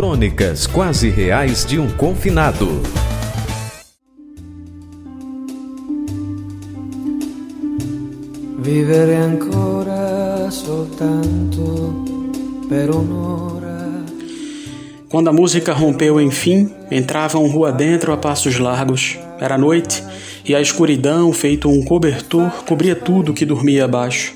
Crônicas quase reais de um confinado. Vivere ancora soltanto per un'ora. Quando a música rompeu enfim, entravam rua dentro a passos largos. Era noite e a escuridão, feito um cobertor, cobria tudo que dormia abaixo.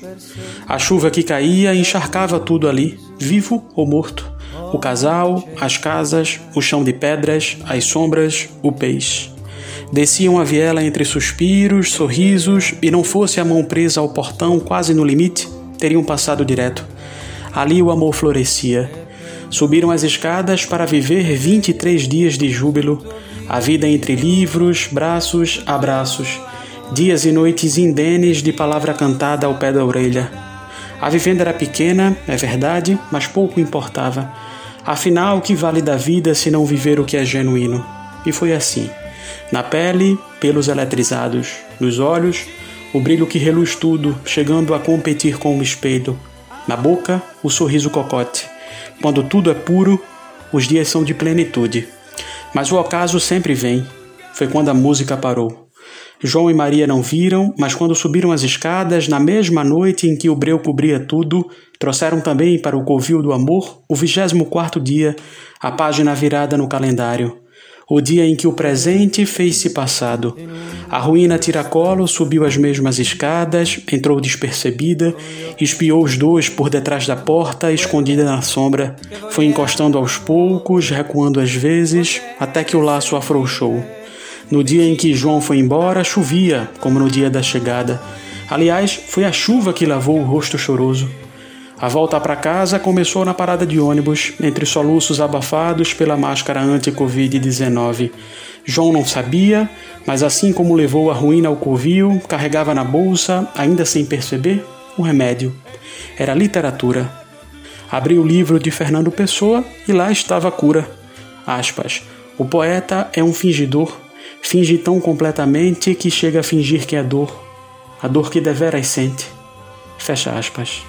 A chuva que caía encharcava tudo ali, vivo ou morto. O casal, as casas, o chão de pedras, as sombras, o peixe. Desciam a viela entre suspiros, sorrisos, e não fosse a mão presa ao portão quase no limite, teriam passado direto. Ali o amor florescia. Subiram as escadas para viver 23 dias de júbilo, a vida entre livros, braços, abraços, dias e noites indenes de palavra cantada ao pé da orelha. A vivenda era pequena, é verdade, mas pouco importava. Afinal, o que vale da vida se não viver o que é genuíno? E foi assim. Na pele, pelos eletrizados. Nos olhos, o brilho que reluz tudo, chegando a competir com o espelho. Na boca, o sorriso cocote. Quando tudo é puro, os dias são de plenitude. Mas o ocaso sempre vem. Foi quando a música parou. João e Maria não viram, mas quando subiram as escadas, na mesma noite em que o breu cobria tudo, trouxeram também para o covil do amor o vigésimo quarto dia, a página virada no calendário o dia em que o presente fez-se passado. A ruína tiracolo subiu as mesmas escadas, entrou despercebida, espiou os dois por detrás da porta, escondida na sombra. Foi encostando aos poucos, recuando às vezes, até que o laço afrouxou. No dia em que João foi embora, chovia, como no dia da chegada. Aliás, foi a chuva que lavou o rosto choroso. A volta para casa começou na parada de ônibus, entre soluços abafados pela máscara anti-Covid-19. João não sabia, mas assim como levou a ruína ao covil, carregava na bolsa, ainda sem perceber, o remédio. Era literatura. Abriu o livro de Fernando Pessoa e lá estava a cura. Aspas. O poeta é um fingidor, finge tão completamente que chega a fingir que é dor, a dor que deveras sente. Fecha aspas.